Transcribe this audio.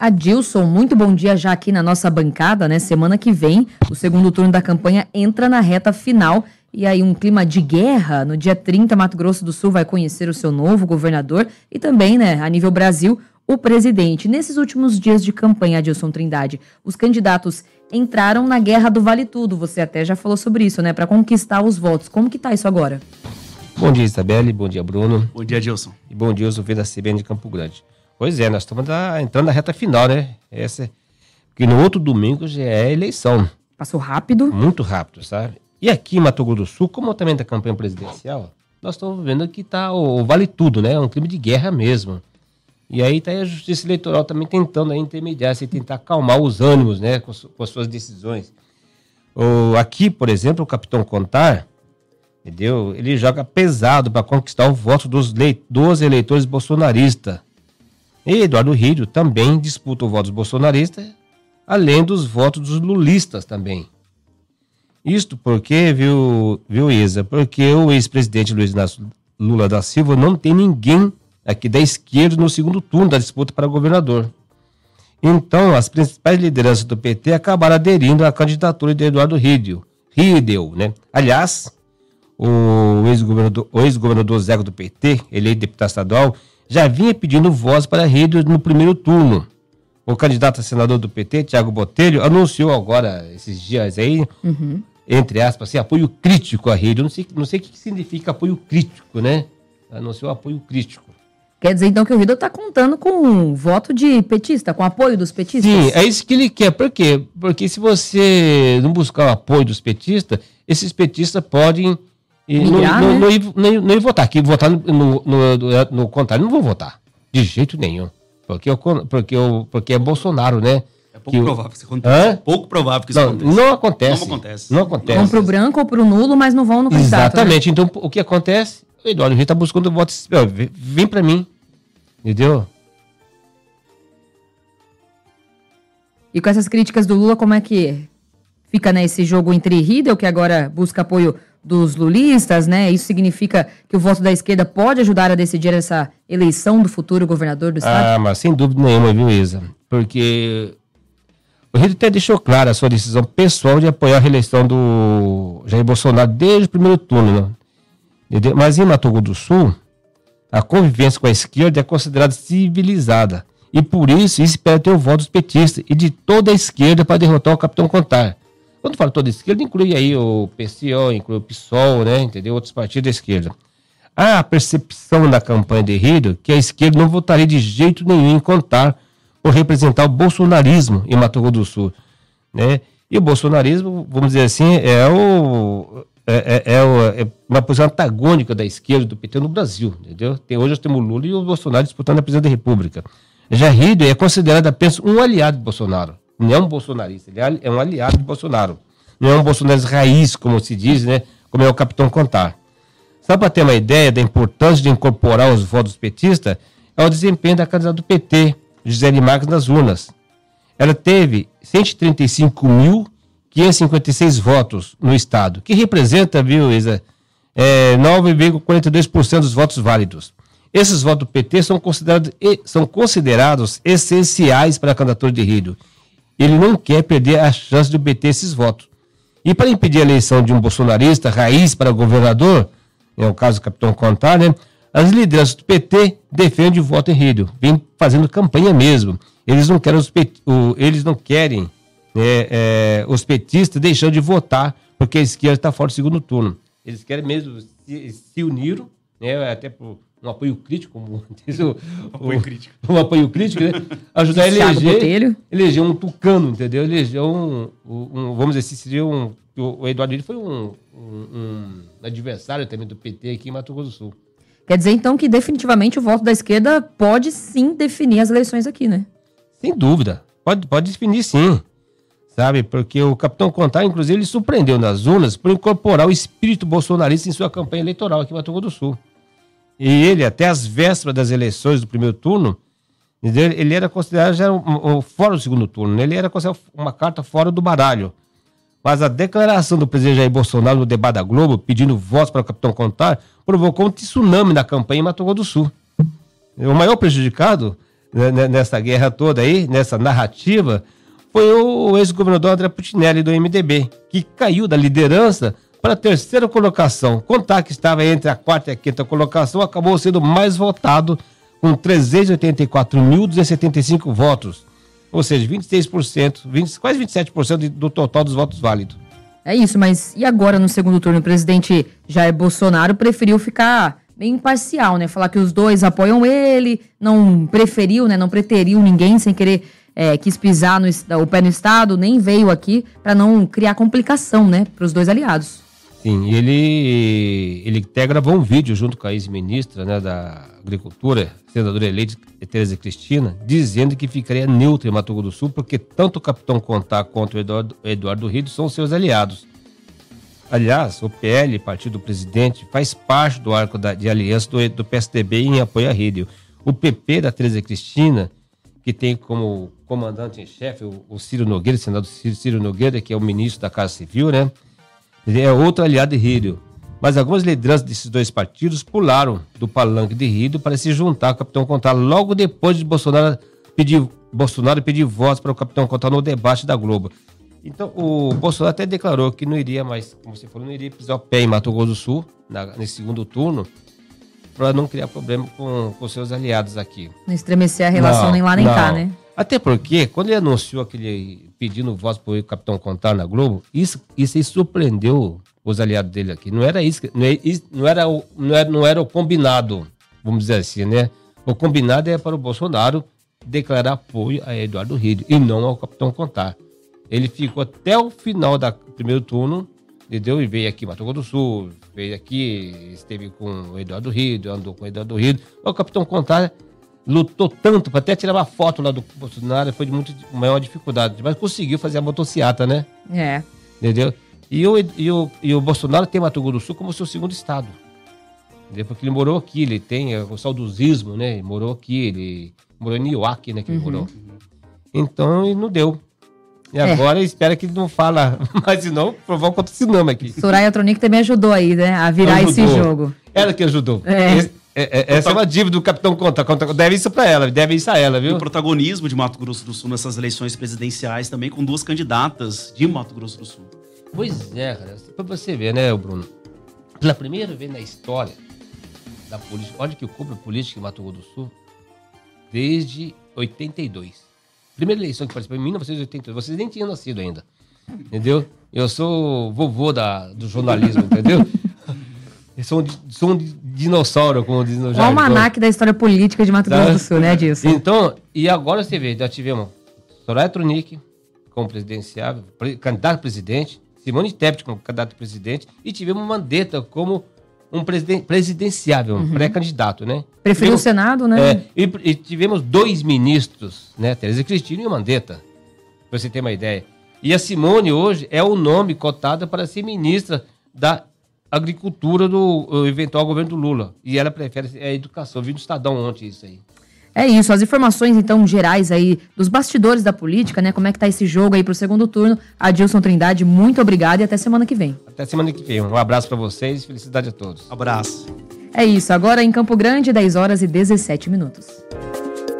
Adilson, muito bom dia já aqui na nossa bancada, né? Semana que vem, o segundo turno da campanha entra na reta final. E aí, um clima de guerra. No dia 30, Mato Grosso do Sul vai conhecer o seu novo governador e também, né, a nível Brasil, o presidente. Nesses últimos dias de campanha, Adilson Trindade, os candidatos entraram na guerra do Vale Tudo. Você até já falou sobre isso, né? Para conquistar os votos. Como que tá isso agora? Bom dia, Isabelle. Bom dia, Bruno. Bom dia, Adilson. E bom dia, os ouvintes da CBN de Campo Grande. Pois é, nós estamos entrando na reta final, né? Essa, porque no outro domingo já é eleição. Passou rápido? Muito rápido, sabe? E aqui em Mato Grosso do Sul, como também da campanha presidencial, nós estamos vendo que tá o, o, vale tudo, né? É um clima de guerra mesmo. E aí está a Justiça Eleitoral também tentando aí, intermediar, se tentar acalmar os ânimos, né? Com, com as suas decisões. O, aqui, por exemplo, o Capitão Contar, entendeu? Ele joga pesado para conquistar o voto dos, dos eleitores bolsonaristas e Eduardo Rídio também disputa o voto dos bolsonaristas, além dos votos dos lulistas também. Isto porque, viu, viu Isa, porque o ex-presidente Luiz Inácio Lula da Silva não tem ninguém aqui da esquerda no segundo turno da disputa para governador. Então, as principais lideranças do PT acabaram aderindo à candidatura de Eduardo Rídio. Rídel, né? Aliás, o ex-governador ex Zé do PT, eleito deputado estadual, já vinha pedindo voz para a rede no primeiro turno. O candidato a senador do PT, Tiago Botelho, anunciou agora, esses dias aí, uhum. entre aspas, assim, apoio crítico à rede. Eu não sei, não sei o que significa apoio crítico, né? Anunciou apoio crítico. Quer dizer, então, que o Rido está contando com um voto de petista, com apoio dos petistas? Sim, é isso que ele quer. Por quê? Porque se você não buscar o apoio dos petistas, esses petistas podem e não, né? não, não, não, ia votar. Que votar no, no, no, no contrário, não vou votar. De jeito nenhum. Porque, eu, porque, eu, porque é Bolsonaro, né? É pouco que provável que isso aconteça. Pouco provável que isso não, aconteça. Não acontece. Não acontece. Não acontece. Vão pro branco ou pro nulo, mas não vão no candidato. Né? Exatamente. Né? Então, o que acontece? O Eduardo Rio tá buscando votos. Vem para mim. Entendeu? E com essas críticas do Lula, como é que fica nesse né, jogo entre Riedel, que agora busca apoio dos lulistas, né? Isso significa que o voto da esquerda pode ajudar a decidir essa eleição do futuro governador do estado? Ah, mas sem dúvida nenhuma, viu, Isa? Porque o Rio até deixou clara a sua decisão pessoal de apoiar a reeleição do Jair Bolsonaro desde o primeiro turno, né? Mas em Mato Grosso do Sul, a convivência com a esquerda é considerada civilizada. E por isso, isso espera ter o voto dos petistas e de toda a esquerda para derrotar o capitão Contar. Quando falo toda esquerda, inclui aí o PCO, inclui o PSOL, né? Entendeu? Outros partidos da esquerda. Há a percepção na campanha de Rio que a esquerda não votaria de jeito nenhum em contar por representar o bolsonarismo em Mato Grosso do Sul, né? E o bolsonarismo, vamos dizer assim, é o é, é, é, é uma posição antagônica da esquerda do PT no Brasil, entendeu? Tem, hoje nós temos o Lula e o Bolsonaro disputando a presidência da República. Já Rio é considerado apenas um aliado de Bolsonaro não é um bolsonarista, ele é, é um aliado de Bolsonaro. Não é um bolsonarista raiz, como se diz, né? Como é o capitão Contar. Só para ter uma ideia da importância de incorporar os votos petistas, é o desempenho da candidata do PT, Gisele Marques, nas urnas. Ela teve 135.556 votos no Estado, que representa, viu, Isa, é, 9,42% dos votos válidos. Esses votos do PT são considerados, são considerados essenciais para a candidatura de Rio ele não quer perder a chance de obter esses votos. E para impedir a eleição de um bolsonarista raiz para governador, é o caso do capitão Contar, né? As lideranças do PT defendem o voto em vem fazendo campanha mesmo. Eles não querem os, pet... eles não querem né, é, os petistas deixando de votar, porque a esquerda está fora do segundo turno. Eles querem mesmo se, se uniram, né, até por um apoio crítico, como diz o, apoio o, crítico. um apoio crítico, né? Ajudar a eleger, eleger um tucano, entendeu? Eleger um, um, vamos dizer assim, seria um, o Eduardo Lira foi um, um, adversário também do PT aqui em Mato Grosso do Sul. Quer dizer, então, que definitivamente o voto da esquerda pode sim definir as eleições aqui, né? Sem dúvida. Pode, pode definir sim. Sabe? Porque o capitão Contar, inclusive, ele surpreendeu nas urnas por incorporar o espírito bolsonarista em sua campanha eleitoral aqui em Mato Grosso do Sul. E ele, até as vésperas das eleições do primeiro turno, ele era considerado já um, um, fora do segundo turno, né? ele era considerado uma carta fora do baralho. Mas a declaração do presidente Jair Bolsonaro no debate da Globo, pedindo votos para o capitão Contar, provocou um tsunami na campanha em Mato Grosso do Sul. O maior prejudicado né, né, nessa guerra toda aí, nessa narrativa, foi o ex-governador André Putinelli do MDB, que caiu da liderança para a terceira colocação. Contar que estava entre a quarta e a quinta colocação, acabou sendo mais votado com 384.275 votos. Ou seja, 26%, 20, quase 27% do total dos votos válidos. É isso, mas e agora no segundo turno? O presidente Jair Bolsonaro preferiu ficar bem imparcial, né? Falar que os dois apoiam ele, não preferiu, né? Não preteriu ninguém sem querer é, quis pisar no, o pé no Estado, nem veio aqui para não criar complicação, né, para os dois aliados. Sim, ele, ele até gravou um vídeo junto com a ex-ministra né, da Agricultura, senadora eleita Tereza Cristina, dizendo que ficaria neutro em Mato Grosso do Sul, porque tanto o capitão Contar quanto o Eduardo, Eduardo Rido são seus aliados. Aliás, o PL, partido do presidente, faz parte do arco da, de aliança do, do PSDB em apoio a Rídio. O PP da Tereza Cristina, que tem como comandante em chefe o, o Ciro Nogueira, o senador Ciro, Ciro Nogueira, que é o ministro da Casa Civil, né? Ele é outro aliado de Rírio. Mas algumas lideranças desses dois partidos pularam do palanque de Rírio para se juntar ao Capitão Contar logo depois de Bolsonaro pedir, Bolsonaro pedir votos para o Capitão Contar no debate da Globo. Então, o Bolsonaro até declarou que não iria mais, como você falou, não iria pisar o pé em Mato Grosso do Sul, na, nesse segundo turno, para não criar problema com, com seus aliados aqui. Não estremecer a relação não, nem lá nem não. cá, né? Até porque, quando ele anunciou aquele pedindo voz para o Capitão Contar na Globo, isso, isso surpreendeu os aliados dele aqui. Não era isso, não, é, não, era o, não, era, não era o combinado, vamos dizer assim, né? O combinado é para o Bolsonaro declarar apoio a Eduardo Rio e não ao Capitão Contar. Ele ficou até o final do primeiro turno, entendeu? E veio aqui Mato Grosso do Sul, veio aqui, esteve com o Eduardo Rio, andou com o Eduardo Rio. O Capitão Contar lutou tanto para até tirar uma foto lá do Bolsonaro, foi de muito maior dificuldade, mas conseguiu fazer a motociata, né? É. Entendeu? E o, e o, e o Bolsonaro tem Mato Grosso do Sul como seu segundo estado. Entendeu? Porque ele morou aqui, ele tem o saudosismo, né? Ele morou aqui, ele morou em Nioaque, né? Que ele uhum. morou. Então, ele não deu. E é. agora espera que ele não fala, mas senão provoca outro cinema aqui. Soraya Tronic também ajudou aí, né? A virar ajudou. esse jogo. Ela que ajudou. É. Esse, é, é, essa é uma dívida do Capitão Conta. Deve isso para ela, deve isso a ela, viu? o protagonismo de Mato Grosso do Sul nessas eleições presidenciais também, com duas candidatas de Mato Grosso do Sul. Pois é, cara. Pra você ver, né, Bruno? Pela primeira vez na história da política, olha que ocupa a política em Mato Grosso do Sul desde 82. Primeira eleição que participei em 1982. Vocês nem tinham nascido ainda. Entendeu? Eu sou vovô da, do jornalismo, entendeu? São, são dinossauro, como diz no. O almanac da história política de Mato Grosso tá? do Sul, né, disso? Então, e agora você vê, já tivemos Soraya Tronic como presidenciável, candidato a presidente, Simone Tebet como candidato a presidente, e tivemos Mandetta como um presiden presidenciável, um uhum. pré-candidato, né? Preferiu o Senado, né? É, e, e, tivemos dois ministros, né? Tereza Cristina e Mandetta, pra você ter uma ideia. E a Simone hoje é o nome cotado para ser ministra da agricultura do eventual governo do Lula. E ela prefere a educação. Vi no Estadão ontem isso aí. É isso, as informações então gerais aí dos bastidores da política, né? Como é que tá esse jogo aí pro segundo turno. Adilson Trindade, muito obrigado e até semana que vem. Até semana que vem. Um abraço para vocês, felicidade a todos. Abraço. É isso, agora em Campo Grande, 10 horas e 17 minutos.